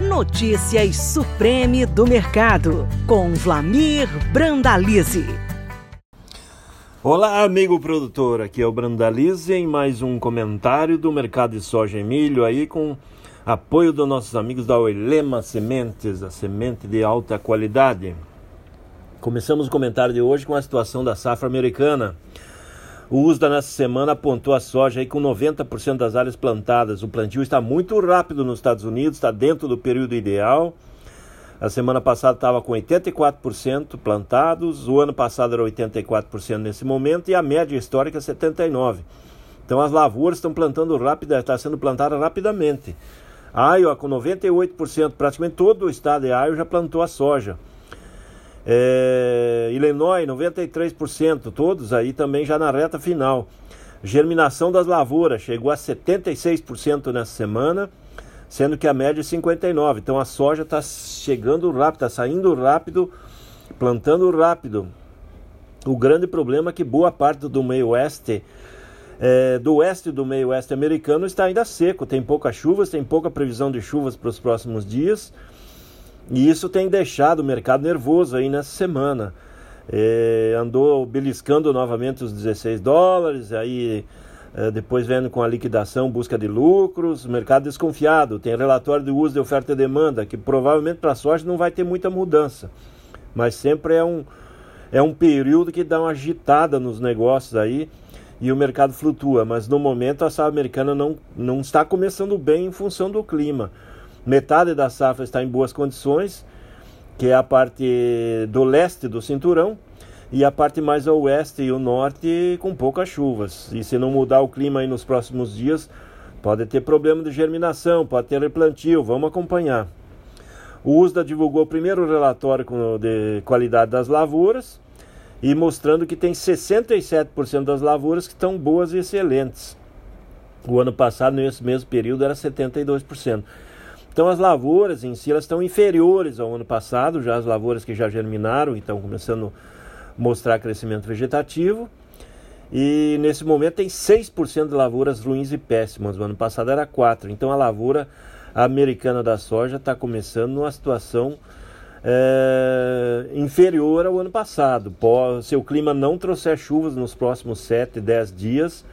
Notícias Supreme do Mercado, com Vlamir Brandalize. Olá, amigo produtor, aqui é o Brandalize em mais um comentário do mercado de soja e milho aí com apoio dos nossos amigos da Oilema Sementes, a semente de alta qualidade. Começamos o comentário de hoje com a situação da safra americana. O USDA nessa semana apontou a soja aí com 90% das áreas plantadas. O plantio está muito rápido nos Estados Unidos, está dentro do período ideal. A semana passada estava com 84% plantados, o ano passado era 84% nesse momento e a média histórica é 79%. Então as lavouras estão plantando rápido, está sendo plantada rapidamente. Iowa com 98%, praticamente todo o estado de Iowa já plantou a soja. É, Illinois, 93%, todos aí também já na reta final. Germinação das lavouras chegou a 76% nessa semana, sendo que a média é 59%. Então a soja está chegando rápido, está saindo rápido, plantando rápido. O grande problema é que boa parte do meio oeste, é, do oeste do meio oeste americano, está ainda seco. Tem poucas chuvas, tem pouca previsão de chuvas para os próximos dias. E isso tem deixado o mercado nervoso aí nessa semana. É, andou beliscando novamente os 16 dólares, aí é, depois vendo com a liquidação busca de lucros, mercado desconfiado, tem relatório de uso de oferta e demanda, que provavelmente para a soja não vai ter muita mudança, mas sempre é um, é um período que dá uma agitada nos negócios aí e o mercado flutua, mas no momento a safra americana não, não está começando bem em função do clima. Metade da safra está em boas condições, que é a parte do leste do cinturão, e a parte mais ao oeste e o norte com poucas chuvas. E se não mudar o clima aí nos próximos dias, pode ter problema de germinação, pode ter replantio, vamos acompanhar. O USDA divulgou o primeiro relatório de qualidade das lavouras e mostrando que tem 67% das lavouras que estão boas e excelentes. O ano passado, nesse mesmo período, era 72%. Então as lavouras em si elas estão inferiores ao ano passado, já as lavouras que já germinaram estão começando a mostrar crescimento vegetativo. E nesse momento tem 6% de lavouras ruins e péssimas. O ano passado era 4%. Então a lavoura americana da soja está começando numa situação é, inferior ao ano passado. Se o clima não trouxer chuvas nos próximos 7, 10 dias,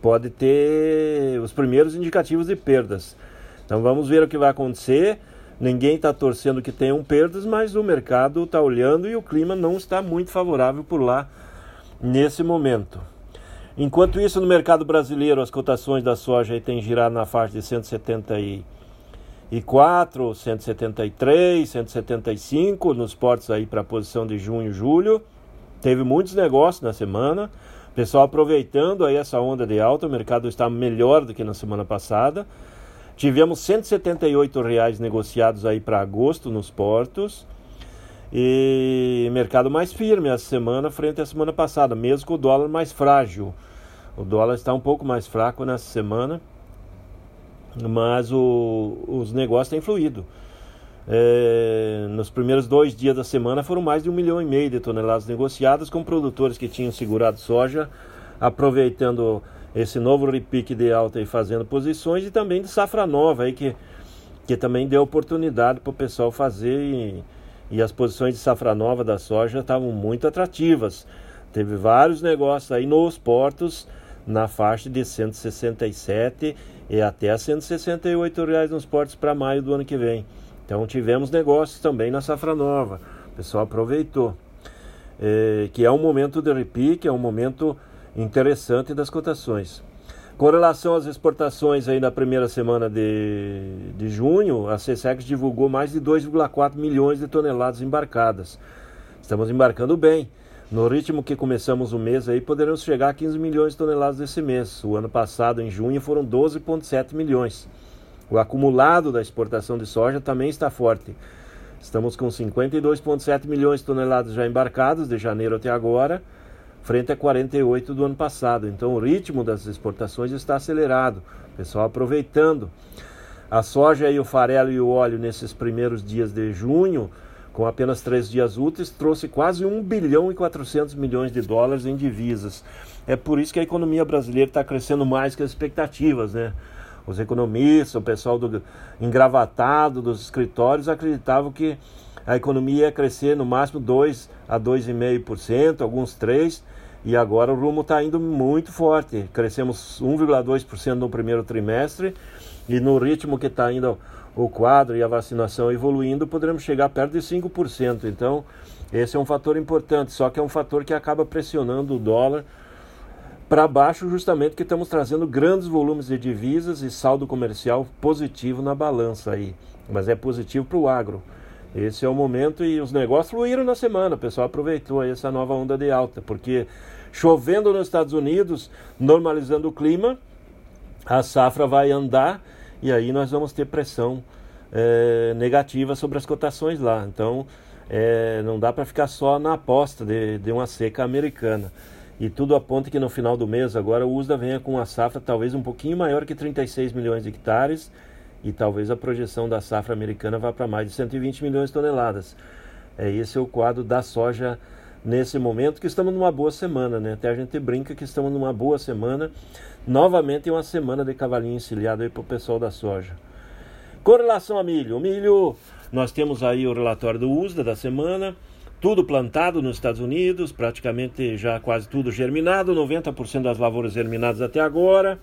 pode ter os primeiros indicativos de perdas. Então vamos ver o que vai acontecer. Ninguém está torcendo que tenham perdas, mas o mercado está olhando e o clima não está muito favorável por lá nesse momento. Enquanto isso, no mercado brasileiro, as cotações da soja têm girado na faixa de 174, 173, 175 nos portos aí para a posição de junho, julho. Teve muitos negócios na semana. Pessoal aproveitando aí essa onda de alta, o mercado está melhor do que na semana passada. Tivemos 178 reais negociados aí para agosto nos portos. E mercado mais firme essa semana frente à semana passada, mesmo com o dólar mais frágil. O dólar está um pouco mais fraco nessa semana, mas o, os negócios têm fluído. É, nos primeiros dois dias da semana foram mais de um milhão e meio de toneladas negociadas com produtores que tinham segurado soja, aproveitando esse novo repique de alta e fazendo posições e também de safra nova aí que, que também deu oportunidade para o pessoal fazer e, e as posições de safra nova da soja estavam muito atrativas. Teve vários negócios aí nos portos na faixa de 167 e até 168 reais nos portos para maio do ano que vem. Então tivemos negócios também na safra nova. O pessoal aproveitou. É, que é um momento de repique, é um momento interessante das cotações. Com relação às exportações aí na primeira semana de, de junho, a CSEX divulgou mais de 2,4 milhões de toneladas embarcadas. Estamos embarcando bem. No ritmo que começamos o mês aí, poderemos chegar a 15 milhões de toneladas esse mês. O ano passado, em junho, foram 12,7 milhões. O acumulado da exportação de soja também está forte. Estamos com 52,7 milhões de toneladas já embarcadas de janeiro até agora frente a 48 do ano passado. Então o ritmo das exportações está acelerado, o pessoal aproveitando. A soja e o farelo e o óleo nesses primeiros dias de junho, com apenas três dias úteis, trouxe quase 1 bilhão e 400 milhões de dólares em divisas. É por isso que a economia brasileira está crescendo mais que as expectativas, né? os economistas, o pessoal do engravatado dos escritórios acreditavam que a economia ia crescer no máximo 2 a 2,5%, alguns 3%, e agora o rumo está indo muito forte. Crescemos 1,2% no primeiro trimestre e no ritmo que está indo o quadro e a vacinação evoluindo, poderemos chegar perto de 5%. Então, esse é um fator importante, só que é um fator que acaba pressionando o dólar para baixo, justamente porque estamos trazendo grandes volumes de divisas e saldo comercial positivo na balança aí. Mas é positivo para o agro. Esse é o momento e os negócios fluíram na semana. O pessoal aproveitou essa nova onda de alta, porque chovendo nos Estados Unidos, normalizando o clima, a safra vai andar e aí nós vamos ter pressão é, negativa sobre as cotações lá. Então, é, não dá para ficar só na aposta de, de uma seca americana. E tudo aponta que no final do mês agora o USDA venha com uma safra talvez um pouquinho maior que 36 milhões de hectares e talvez a projeção da safra americana vá para mais de 120 milhões de toneladas. É esse é o quadro da soja nesse momento que estamos numa boa semana, né? Até a gente brinca que estamos numa boa semana. Novamente uma semana de cavalinho encilhado aí para o pessoal da soja. Com relação a milho, o milho, nós temos aí o relatório do USDA da semana tudo plantado nos Estados Unidos, praticamente já quase tudo germinado, 90% das lavouras germinadas até agora.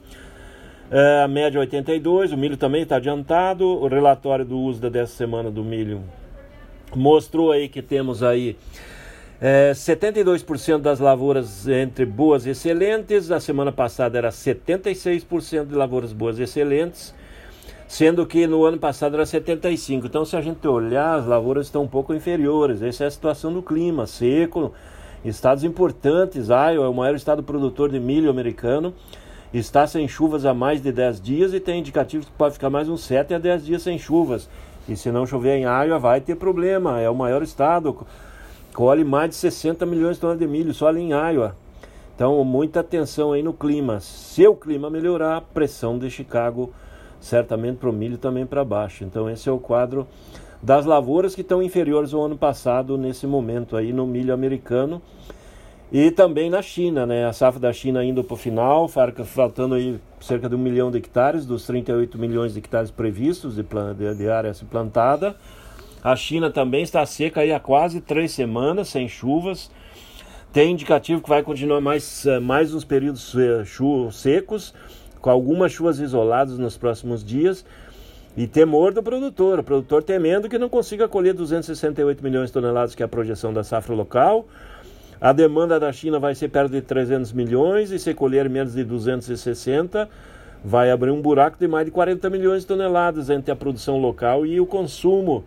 É, a média 82, o milho também está adiantado. O relatório do USDA dessa semana do milho mostrou aí que temos aí é, 72% das lavouras entre boas e excelentes. A semana passada era 76% de lavouras boas e excelentes sendo que no ano passado era 75. Então, se a gente olhar, as lavouras estão um pouco inferiores. Essa é a situação do clima seco. Estados importantes, Iowa é o maior estado produtor de milho americano, está sem chuvas há mais de 10 dias e tem indicativos que pode ficar mais uns 7 a 10 dias sem chuvas. E se não chover em Iowa, vai ter problema. É o maior estado, colhe mais de 60 milhões de toneladas de milho só ali em Iowa. Então, muita atenção aí no clima. Se o clima melhorar, a pressão de Chicago certamente para o milho também para baixo. Então esse é o quadro das lavouras que estão inferiores ao ano passado nesse momento aí no milho americano e também na China, né? A safra da China indo para o final, faltando aí cerca de um milhão de hectares dos 38 milhões de hectares previstos de, de, de área plantada. A China também está seca aí há quase três semanas, sem chuvas. Tem indicativo que vai continuar mais, eh, mais uns períodos eh, secos com algumas chuvas isoladas nos próximos dias e temor do produtor, o produtor temendo que não consiga colher 268 milhões de toneladas, que é a projeção da safra local. A demanda da China vai ser perto de 300 milhões e se colher menos de 260, vai abrir um buraco de mais de 40 milhões de toneladas entre a produção local e o consumo.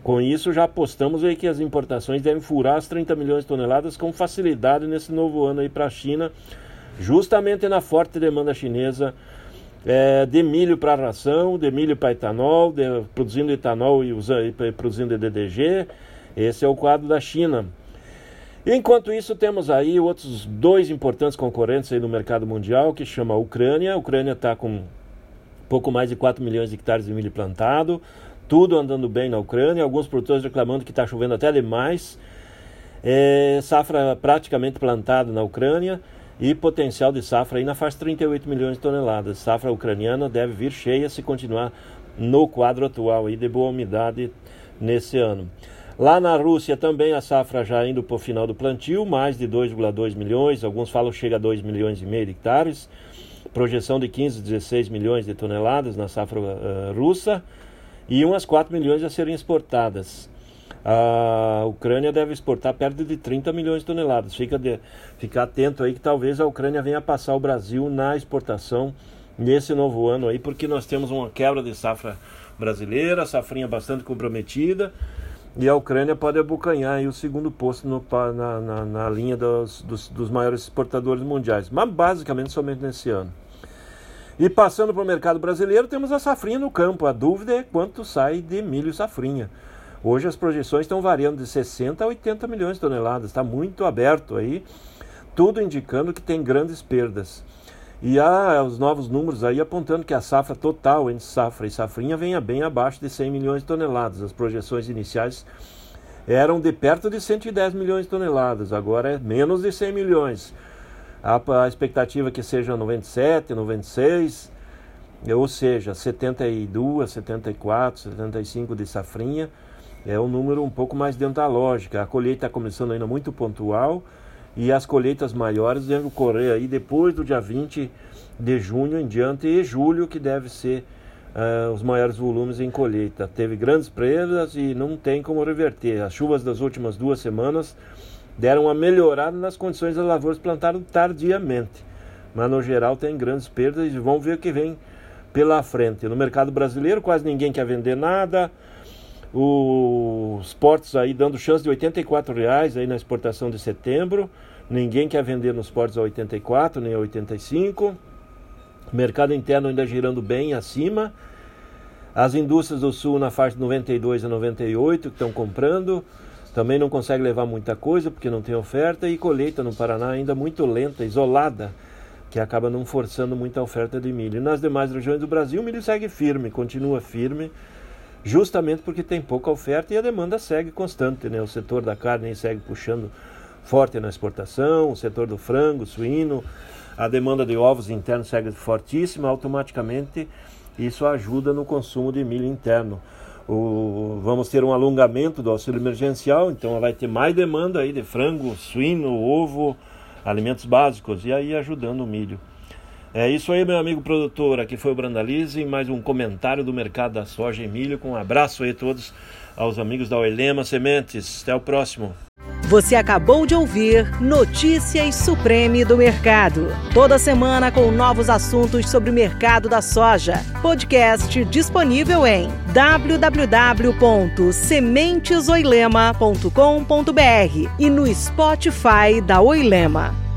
Com isso, já apostamos aí que as importações devem furar as 30 milhões de toneladas com facilidade nesse novo ano aí para a China, justamente na forte demanda chinesa é, de milho para ração, de milho para etanol, de, produzindo etanol e, usando, e produzindo DDG. Esse é o quadro da China. Enquanto isso, temos aí outros dois importantes concorrentes aí no mercado mundial, que chama a Ucrânia. A Ucrânia está com pouco mais de 4 milhões de hectares de milho plantado, tudo andando bem na Ucrânia, alguns produtores reclamando que está chovendo até demais. É, safra praticamente plantada na Ucrânia e potencial de safra aí na faixa 38 milhões de toneladas. Safra ucraniana deve vir cheia se continuar no quadro atual aí de boa umidade nesse ano. Lá na Rússia também a safra já indo para o final do plantio, mais de 2,2 milhões, alguns falam chega a 2 milhões e meio de hectares, projeção de 15, 16 milhões de toneladas na safra uh, russa e umas 4 milhões a serem exportadas. A Ucrânia deve exportar perto de 30 milhões de toneladas. Fica, de, fica atento aí que talvez a Ucrânia venha passar o Brasil na exportação nesse novo ano aí, porque nós temos uma quebra de safra brasileira, safrinha bastante comprometida, e a Ucrânia pode abocanhar o segundo posto no, na, na, na, linha dos, dos, dos maiores exportadores mundiais, mas basicamente somente nesse ano. E passando para o mercado brasileiro, temos a safrinha no campo. A dúvida é quanto sai de milho safrinha. Hoje as projeções estão variando de 60 a 80 milhões de toneladas, está muito aberto aí, tudo indicando que tem grandes perdas. E há os novos números aí apontando que a safra total entre safra e safrinha venha bem abaixo de 100 milhões de toneladas. As projeções iniciais eram de perto de 110 milhões de toneladas, agora é menos de 100 milhões. A, a expectativa que seja 97, 96 ou seja, 72, 74, 75 de safrinha, é um número um pouco mais dentro da lógica. A colheita está começando ainda muito pontual e as colheitas maiores devem ocorrer aí depois do dia 20 de junho em diante e julho, que deve ser uh, os maiores volumes em colheita. Teve grandes perdas e não tem como reverter. As chuvas das últimas duas semanas deram uma melhorada nas condições das lavouras plantadas tardiamente. Mas no geral tem grandes perdas e vão ver o que vem pela frente. No mercado brasileiro quase ninguém quer vender nada. Os portos aí dando chance de 84 reais aí na exportação de setembro. Ninguém quer vender nos portos a 84 nem a 85. Mercado interno ainda girando bem acima. As indústrias do sul na faixa de 92 a 98 que estão comprando. Também não consegue levar muita coisa porque não tem oferta. E colheita no Paraná ainda muito lenta, isolada que acaba não forçando muita oferta de milho. E nas demais regiões do Brasil, o milho segue firme, continua firme, justamente porque tem pouca oferta e a demanda segue constante. Né? O setor da carne segue puxando forte na exportação, o setor do frango, suíno, a demanda de ovos internos segue fortíssima, automaticamente isso ajuda no consumo de milho interno. O, vamos ter um alongamento do auxílio emergencial, então vai ter mais demanda aí de frango, suíno, ovo, alimentos básicos e aí ajudando o milho. É isso aí, meu amigo produtor. Aqui foi o Brandalize, mais um comentário do mercado da soja e milho. Com um abraço aí a todos aos amigos da Oilema Sementes. Até o próximo. Você acabou de ouvir Notícias Supreme do Mercado. Toda semana com novos assuntos sobre o mercado da soja. Podcast disponível em www.sementesoilema.com.br e no Spotify da Oilema.